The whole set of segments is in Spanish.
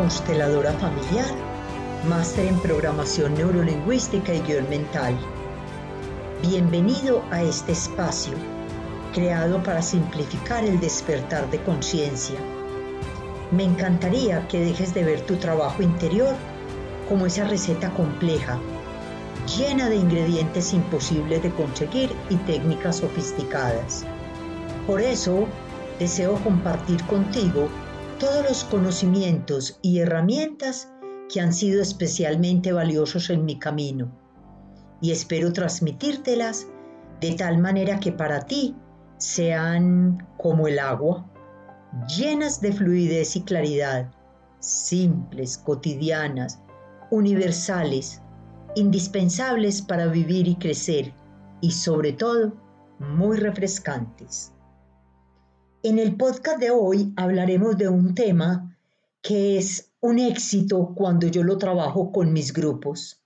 consteladora familiar, máster en programación neurolingüística y guion mental. Bienvenido a este espacio, creado para simplificar el despertar de conciencia. Me encantaría que dejes de ver tu trabajo interior como esa receta compleja, llena de ingredientes imposibles de conseguir y técnicas sofisticadas. Por eso, deseo compartir contigo todos los conocimientos y herramientas que han sido especialmente valiosos en mi camino y espero transmitírtelas de tal manera que para ti sean como el agua, llenas de fluidez y claridad, simples, cotidianas, universales, indispensables para vivir y crecer y sobre todo muy refrescantes. En el podcast de hoy hablaremos de un tema que es un éxito cuando yo lo trabajo con mis grupos.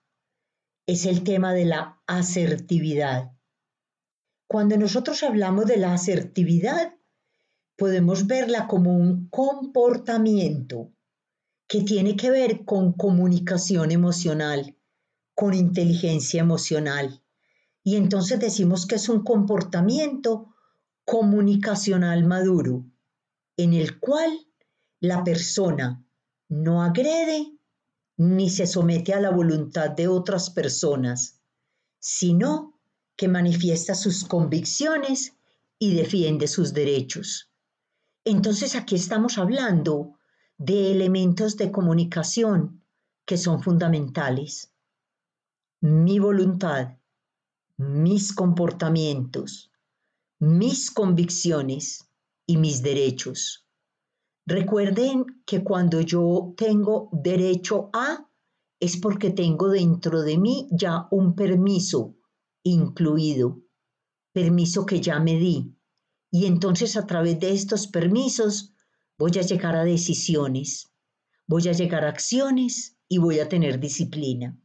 Es el tema de la asertividad. Cuando nosotros hablamos de la asertividad, podemos verla como un comportamiento que tiene que ver con comunicación emocional, con inteligencia emocional. Y entonces decimos que es un comportamiento comunicacional maduro, en el cual la persona no agrede ni se somete a la voluntad de otras personas, sino que manifiesta sus convicciones y defiende sus derechos. Entonces aquí estamos hablando de elementos de comunicación que son fundamentales mi voluntad, mis comportamientos, mis convicciones y mis derechos. Recuerden que cuando yo tengo derecho a, es porque tengo dentro de mí ya un permiso incluido, permiso que ya me di. Y entonces a través de estos permisos voy a llegar a decisiones, voy a llegar a acciones y voy a tener disciplina.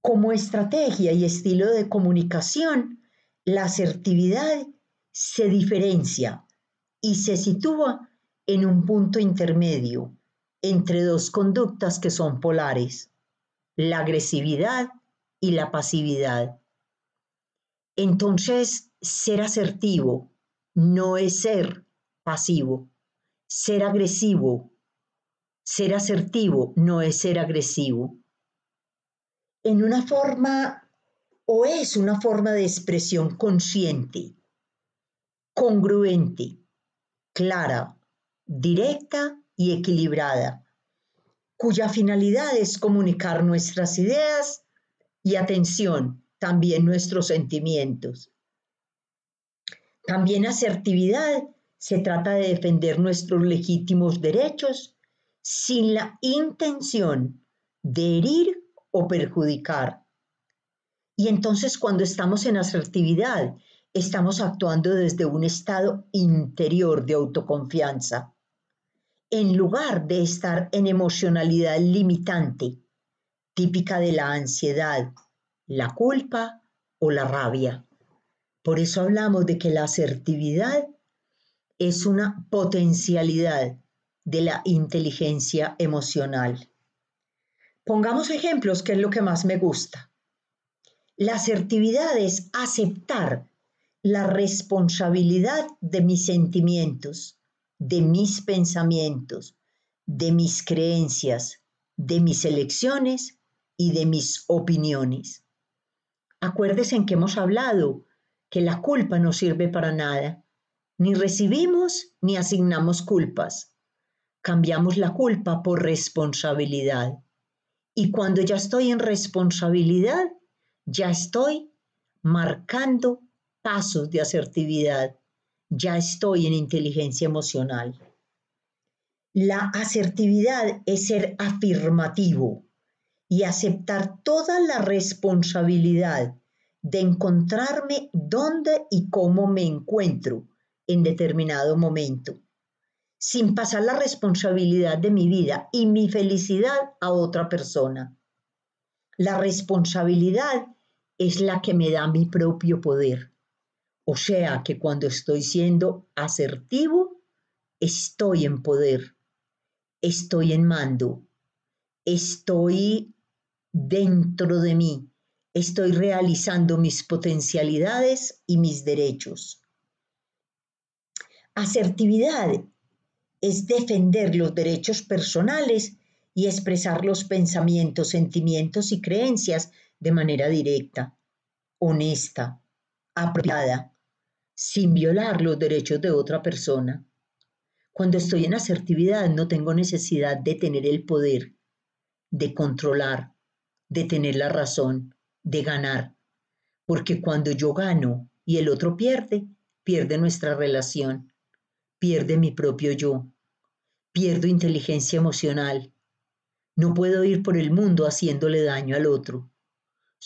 Como estrategia y estilo de comunicación, la asertividad se diferencia y se sitúa en un punto intermedio entre dos conductas que son polares, la agresividad y la pasividad. Entonces, ser asertivo no es ser pasivo. Ser agresivo, ser asertivo no es ser agresivo en una forma o es una forma de expresión consciente, congruente, clara, directa y equilibrada, cuya finalidad es comunicar nuestras ideas y atención, también nuestros sentimientos. También asertividad se trata de defender nuestros legítimos derechos sin la intención de herir o perjudicar. Y entonces cuando estamos en asertividad, estamos actuando desde un estado interior de autoconfianza, en lugar de estar en emocionalidad limitante, típica de la ansiedad, la culpa o la rabia. Por eso hablamos de que la asertividad es una potencialidad de la inteligencia emocional. Pongamos ejemplos, que es lo que más me gusta. La asertividad es aceptar la responsabilidad de mis sentimientos, de mis pensamientos, de mis creencias, de mis elecciones y de mis opiniones. Acuérdese en que hemos hablado que la culpa no sirve para nada. Ni recibimos ni asignamos culpas. Cambiamos la culpa por responsabilidad. Y cuando ya estoy en responsabilidad, ya estoy marcando pasos de asertividad, ya estoy en inteligencia emocional. La asertividad es ser afirmativo y aceptar toda la responsabilidad de encontrarme dónde y cómo me encuentro en determinado momento sin pasar la responsabilidad de mi vida y mi felicidad a otra persona. La responsabilidad es la que me da mi propio poder. O sea que cuando estoy siendo asertivo, estoy en poder, estoy en mando, estoy dentro de mí, estoy realizando mis potencialidades y mis derechos. Asertividad es defender los derechos personales y expresar los pensamientos, sentimientos y creencias de manera directa, honesta, apropiada, sin violar los derechos de otra persona. Cuando estoy en asertividad no tengo necesidad de tener el poder, de controlar, de tener la razón, de ganar, porque cuando yo gano y el otro pierde, pierde nuestra relación, pierde mi propio yo, pierdo inteligencia emocional. No puedo ir por el mundo haciéndole daño al otro.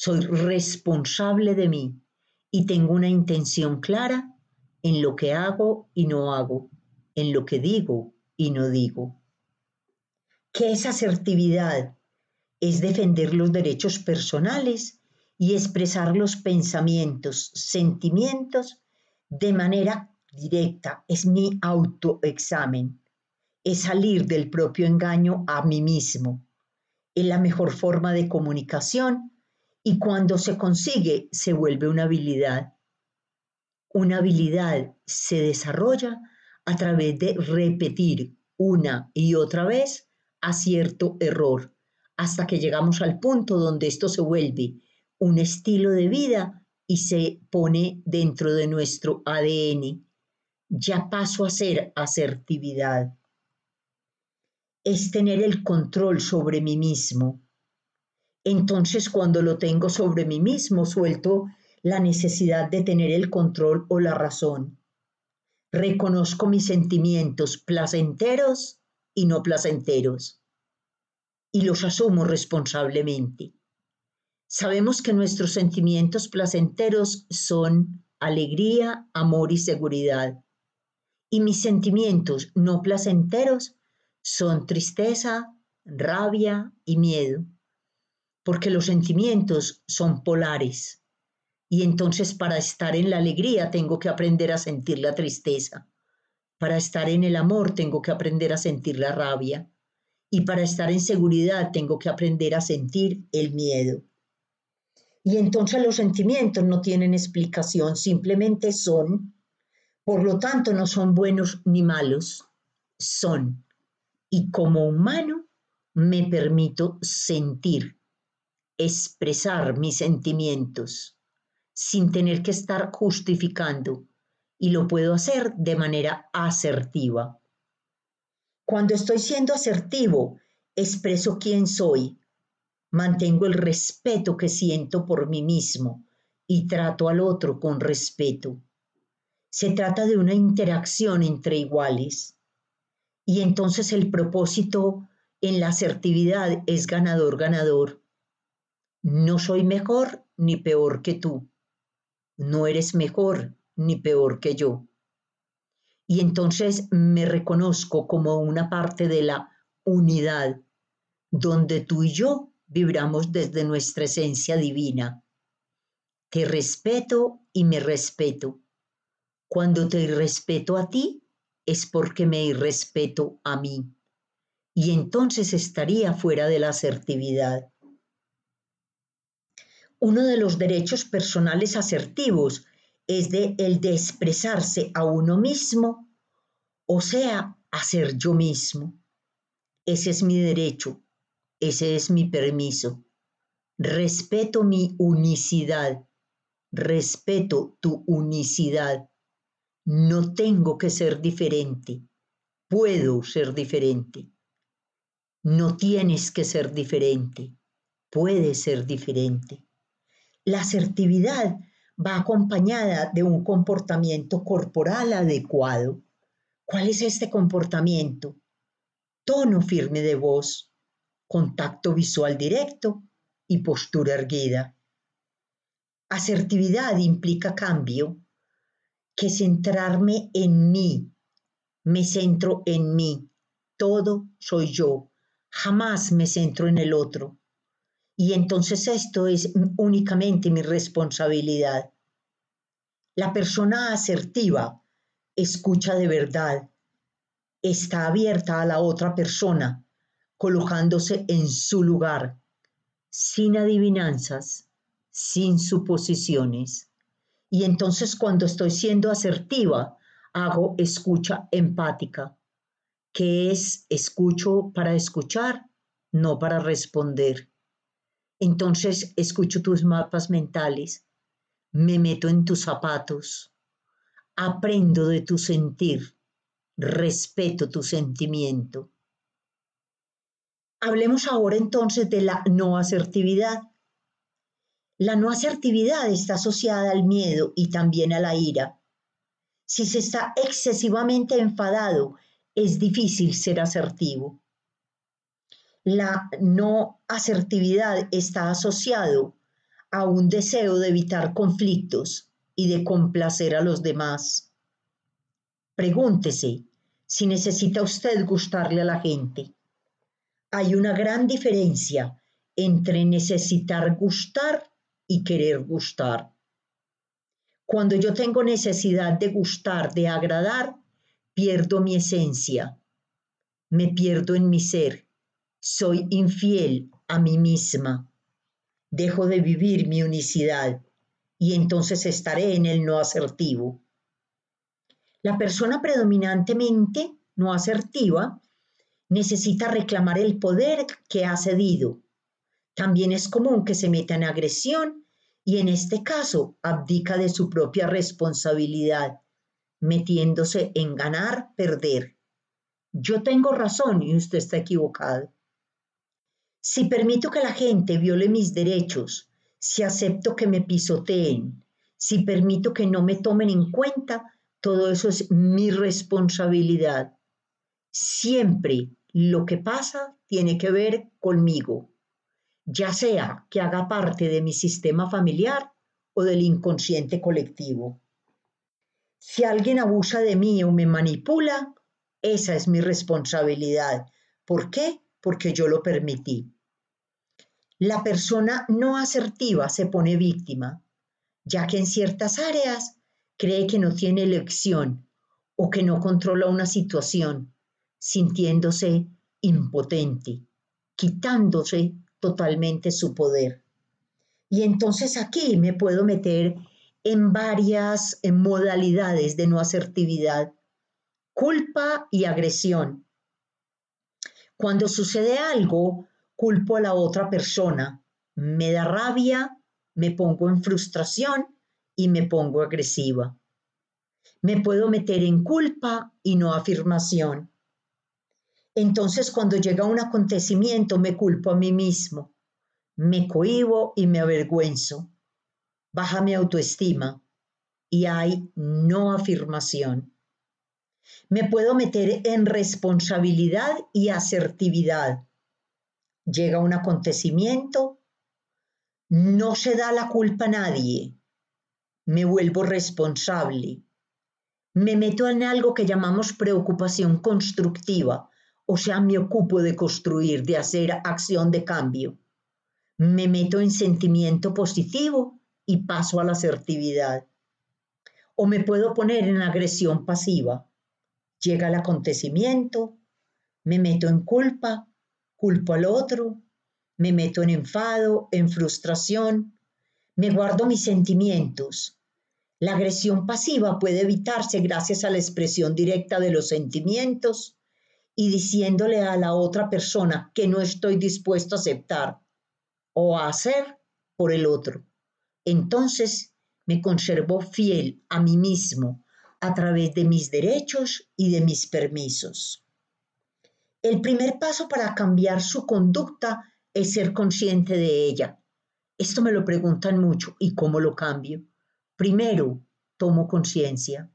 Soy responsable de mí y tengo una intención clara en lo que hago y no hago, en lo que digo y no digo. ¿Qué es asertividad? Es defender los derechos personales y expresar los pensamientos, sentimientos de manera directa. Es mi autoexamen. Es salir del propio engaño a mí mismo. Es la mejor forma de comunicación y cuando se consigue se vuelve una habilidad. Una habilidad se desarrolla a través de repetir una y otra vez acierto error, hasta que llegamos al punto donde esto se vuelve un estilo de vida y se pone dentro de nuestro ADN. Ya paso a ser asertividad. Es tener el control sobre mí mismo, entonces cuando lo tengo sobre mí mismo, suelto la necesidad de tener el control o la razón. Reconozco mis sentimientos placenteros y no placenteros y los asumo responsablemente. Sabemos que nuestros sentimientos placenteros son alegría, amor y seguridad. Y mis sentimientos no placenteros son tristeza, rabia y miedo porque los sentimientos son polares. Y entonces para estar en la alegría tengo que aprender a sentir la tristeza. Para estar en el amor tengo que aprender a sentir la rabia. Y para estar en seguridad tengo que aprender a sentir el miedo. Y entonces los sentimientos no tienen explicación, simplemente son. Por lo tanto, no son buenos ni malos, son. Y como humano me permito sentir expresar mis sentimientos sin tener que estar justificando y lo puedo hacer de manera asertiva. Cuando estoy siendo asertivo, expreso quién soy, mantengo el respeto que siento por mí mismo y trato al otro con respeto. Se trata de una interacción entre iguales. Y entonces el propósito en la asertividad es ganador-ganador no soy mejor ni peor que tú. No eres mejor ni peor que yo. Y entonces me reconozco como una parte de la unidad, donde tú y yo vibramos desde nuestra esencia divina. Te respeto y me respeto. Cuando te respeto a ti, es porque me irrespeto a mí. Y entonces estaría fuera de la asertividad. Uno de los derechos personales asertivos es el de expresarse a uno mismo, o sea, a ser yo mismo. Ese es mi derecho, ese es mi permiso. Respeto mi unicidad, respeto tu unicidad. No tengo que ser diferente, puedo ser diferente. No tienes que ser diferente, puedes ser diferente. La asertividad va acompañada de un comportamiento corporal adecuado. ¿Cuál es este comportamiento? Tono firme de voz, contacto visual directo y postura erguida. Asertividad implica cambio, que centrarme en mí. Me centro en mí. Todo soy yo. Jamás me centro en el otro. Y entonces esto es únicamente mi responsabilidad. La persona asertiva escucha de verdad, está abierta a la otra persona, colocándose en su lugar, sin adivinanzas, sin suposiciones. Y entonces cuando estoy siendo asertiva, hago escucha empática, que es escucho para escuchar, no para responder. Entonces escucho tus mapas mentales, me meto en tus zapatos, aprendo de tu sentir, respeto tu sentimiento. Hablemos ahora entonces de la no asertividad. La no asertividad está asociada al miedo y también a la ira. Si se está excesivamente enfadado, es difícil ser asertivo. La no asertividad está asociado a un deseo de evitar conflictos y de complacer a los demás. Pregúntese si necesita usted gustarle a la gente. Hay una gran diferencia entre necesitar gustar y querer gustar. Cuando yo tengo necesidad de gustar, de agradar, pierdo mi esencia, me pierdo en mi ser, soy infiel a mí misma, dejo de vivir mi unicidad y entonces estaré en el no asertivo. La persona predominantemente no asertiva necesita reclamar el poder que ha cedido. También es común que se meta en agresión y en este caso abdica de su propia responsabilidad, metiéndose en ganar, perder. Yo tengo razón y usted está equivocado. Si permito que la gente viole mis derechos, si acepto que me pisoteen, si permito que no me tomen en cuenta, todo eso es mi responsabilidad. Siempre lo que pasa tiene que ver conmigo, ya sea que haga parte de mi sistema familiar o del inconsciente colectivo. Si alguien abusa de mí o me manipula, esa es mi responsabilidad. ¿Por qué? Porque yo lo permití. La persona no asertiva se pone víctima, ya que en ciertas áreas cree que no tiene elección o que no controla una situación sintiéndose impotente, quitándose totalmente su poder. Y entonces aquí me puedo meter en varias modalidades de no asertividad, culpa y agresión. Cuando sucede algo, culpo a la otra persona, me da rabia, me pongo en frustración y me pongo agresiva. Me puedo meter en culpa y no afirmación. Entonces cuando llega un acontecimiento me culpo a mí mismo, me cohibo y me avergüenzo, baja mi autoestima y hay no afirmación. Me puedo meter en responsabilidad y asertividad. Llega un acontecimiento, no se da la culpa a nadie, me vuelvo responsable, me meto en algo que llamamos preocupación constructiva, o sea, me ocupo de construir, de hacer acción de cambio. Me meto en sentimiento positivo y paso a la asertividad. O me puedo poner en agresión pasiva. Llega el acontecimiento, me meto en culpa, culpo al otro, me meto en enfado, en frustración, me guardo mis sentimientos. La agresión pasiva puede evitarse gracias a la expresión directa de los sentimientos y diciéndole a la otra persona que no estoy dispuesto a aceptar o a hacer por el otro. Entonces me conservo fiel a mí mismo a través de mis derechos y de mis permisos. El primer paso para cambiar su conducta es ser consciente de ella. Esto me lo preguntan mucho. ¿Y cómo lo cambio? Primero, tomo conciencia.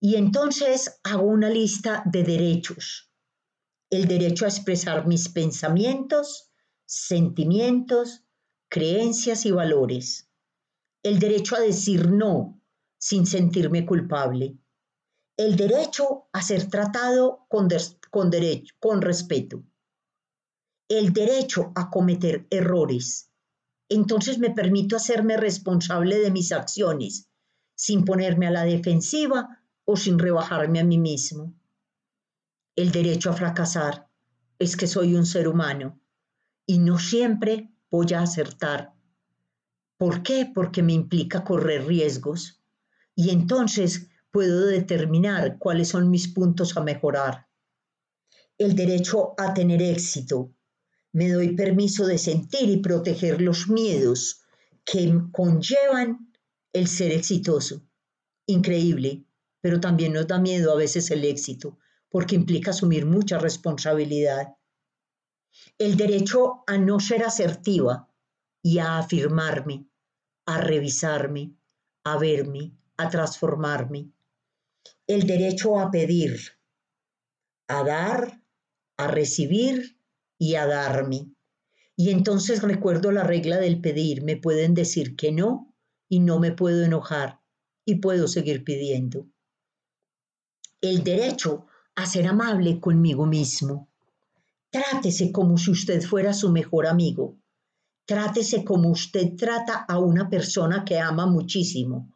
Y entonces hago una lista de derechos el derecho a expresar mis pensamientos, sentimientos, creencias y valores, el derecho a decir no sin sentirme culpable, el derecho a ser tratado con, con, derecho, con respeto, el derecho a cometer errores. Entonces me permito hacerme responsable de mis acciones sin ponerme a la defensiva o sin rebajarme a mí mismo. El derecho a fracasar es que soy un ser humano y no siempre voy a acertar. ¿Por qué? Porque me implica correr riesgos y entonces puedo determinar cuáles son mis puntos a mejorar. El derecho a tener éxito. Me doy permiso de sentir y proteger los miedos que conllevan el ser exitoso. Increíble, pero también nos da miedo a veces el éxito, porque implica asumir mucha responsabilidad. El derecho a no ser asertiva y a afirmarme, a revisarme, a verme, a transformarme. El derecho a pedir, a dar, a recibir y a darme. Y entonces recuerdo la regla del pedir. Me pueden decir que no y no me puedo enojar y puedo seguir pidiendo. El derecho a ser amable conmigo mismo. Trátese como si usted fuera su mejor amigo. Trátese como usted trata a una persona que ama muchísimo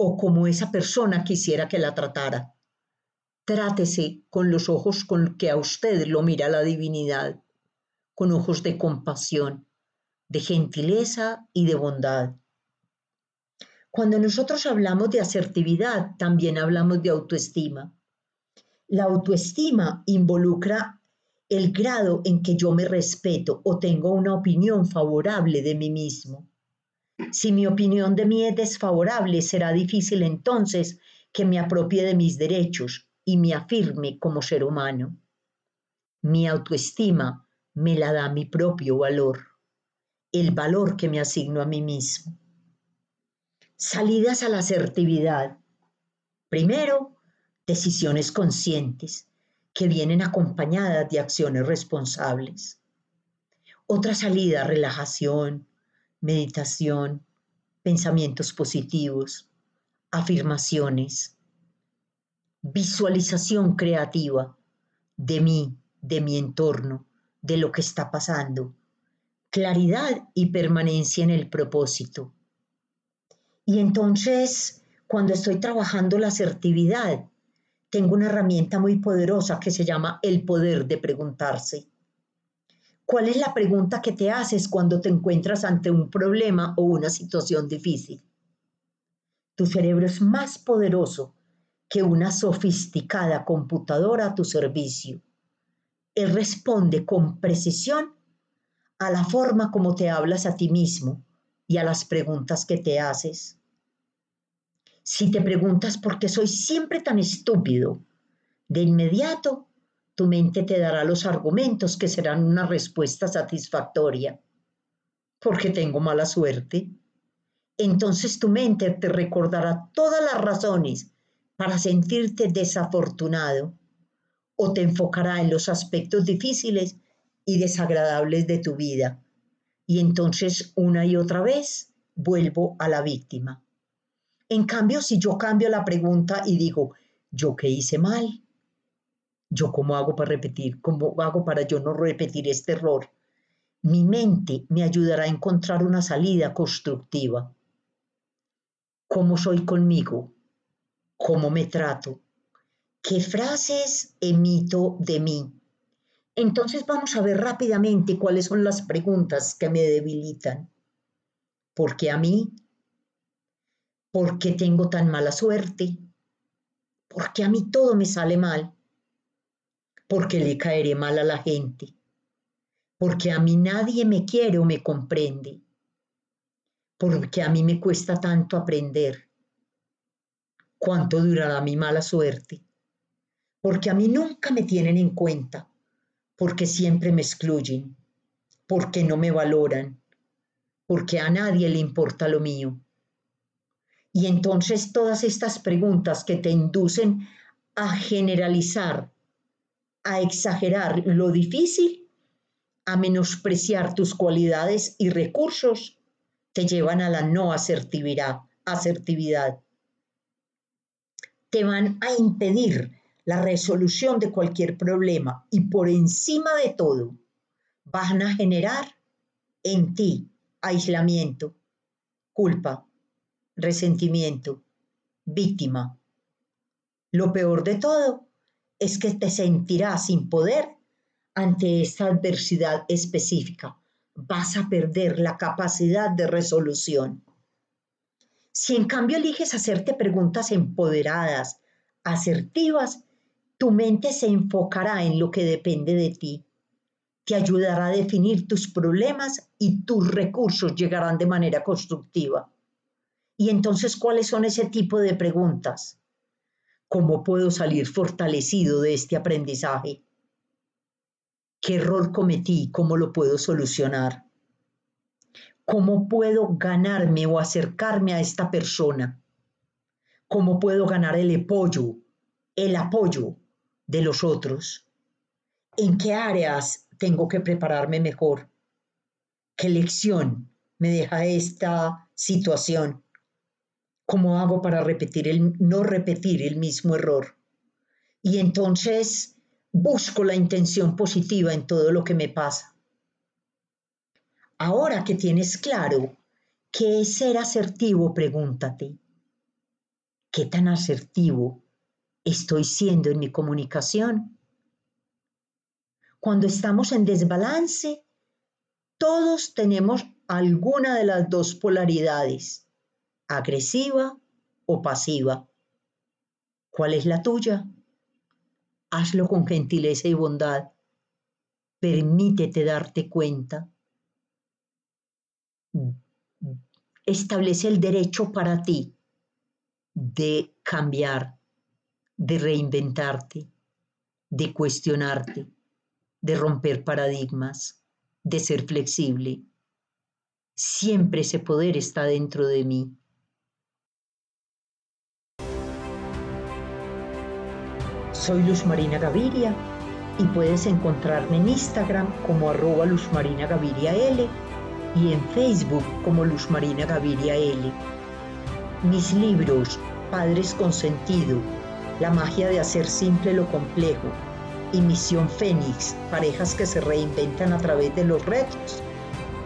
o como esa persona quisiera que la tratara. Trátese con los ojos con que a usted lo mira la divinidad, con ojos de compasión, de gentileza y de bondad. Cuando nosotros hablamos de asertividad, también hablamos de autoestima. La autoestima involucra el grado en que yo me respeto o tengo una opinión favorable de mí mismo. Si mi opinión de mí es desfavorable, será difícil entonces que me apropie de mis derechos y me afirme como ser humano. Mi autoestima me la da mi propio valor, el valor que me asigno a mí mismo. Salidas a la asertividad. Primero, decisiones conscientes que vienen acompañadas de acciones responsables. Otra salida, relajación, meditación, pensamientos positivos, afirmaciones, visualización creativa de mí, de mi entorno, de lo que está pasando, claridad y permanencia en el propósito. Y entonces, cuando estoy trabajando la asertividad, tengo una herramienta muy poderosa que se llama el poder de preguntarse. ¿Cuál es la pregunta que te haces cuando te encuentras ante un problema o una situación difícil? Tu cerebro es más poderoso que una sofisticada computadora a tu servicio. Él responde con precisión a la forma como te hablas a ti mismo y a las preguntas que te haces. Si te preguntas por qué soy siempre tan estúpido, de inmediato tu mente te dará los argumentos que serán una respuesta satisfactoria. Porque tengo mala suerte. Entonces tu mente te recordará todas las razones para sentirte desafortunado o te enfocará en los aspectos difíciles y desagradables de tu vida. Y entonces una y otra vez vuelvo a la víctima. En cambio, si yo cambio la pregunta y digo, ¿yo qué hice mal? ¿Yo cómo hago para repetir? ¿Cómo hago para yo no repetir este error? Mi mente me ayudará a encontrar una salida constructiva. ¿Cómo soy conmigo? ¿Cómo me trato? ¿Qué frases emito de mí? Entonces vamos a ver rápidamente cuáles son las preguntas que me debilitan. Porque a mí ¿Por qué tengo tan mala suerte? ¿Por qué a mí todo me sale mal? ¿Por qué le caeré mal a la gente? Porque a mí nadie me quiere o me comprende. Porque a mí me cuesta tanto aprender. ¿Cuánto durará mi mala suerte? Porque a mí nunca me tienen en cuenta. Porque siempre me excluyen. Porque no me valoran. Porque a nadie le importa lo mío y entonces todas estas preguntas que te inducen a generalizar, a exagerar lo difícil, a menospreciar tus cualidades y recursos, te llevan a la no asertividad, asertividad. Te van a impedir la resolución de cualquier problema y por encima de todo van a generar en ti aislamiento, culpa, resentimiento, víctima. Lo peor de todo es que te sentirás sin poder ante esta adversidad específica. Vas a perder la capacidad de resolución. Si en cambio eliges hacerte preguntas empoderadas, asertivas, tu mente se enfocará en lo que depende de ti. Te ayudará a definir tus problemas y tus recursos llegarán de manera constructiva. Y entonces, ¿cuáles son ese tipo de preguntas? ¿Cómo puedo salir fortalecido de este aprendizaje? ¿Qué error cometí? ¿Cómo lo puedo solucionar? ¿Cómo puedo ganarme o acercarme a esta persona? ¿Cómo puedo ganar el apoyo, el apoyo de los otros? ¿En qué áreas tengo que prepararme mejor? ¿Qué lección me deja esta situación? ¿Cómo hago para repetir el, no repetir el mismo error? Y entonces busco la intención positiva en todo lo que me pasa. Ahora que tienes claro qué es ser asertivo, pregúntate, ¿qué tan asertivo estoy siendo en mi comunicación? Cuando estamos en desbalance, todos tenemos alguna de las dos polaridades, agresiva o pasiva. ¿Cuál es la tuya? Hazlo con gentileza y bondad. Permítete darte cuenta establece el derecho para ti de cambiar, de reinventarte, de cuestionarte, de romper paradigmas, de ser flexible. Siempre ese poder está dentro de mí. Soy Luz Marina Gaviria y puedes encontrarme en Instagram como arroba Luz Marina Gaviria L y en Facebook como Luz Marina Gaviria L. Mis libros, Padres con Sentido, La magia de hacer simple lo complejo y Misión Fénix, parejas que se reinventan a través de los retos,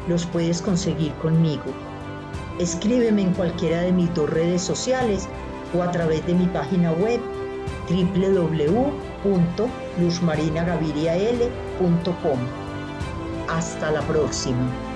los puedes conseguir conmigo. Escríbeme en cualquiera de mis dos redes sociales o a través de mi página web www.luzmarinagavirial.com. Hasta la próxima.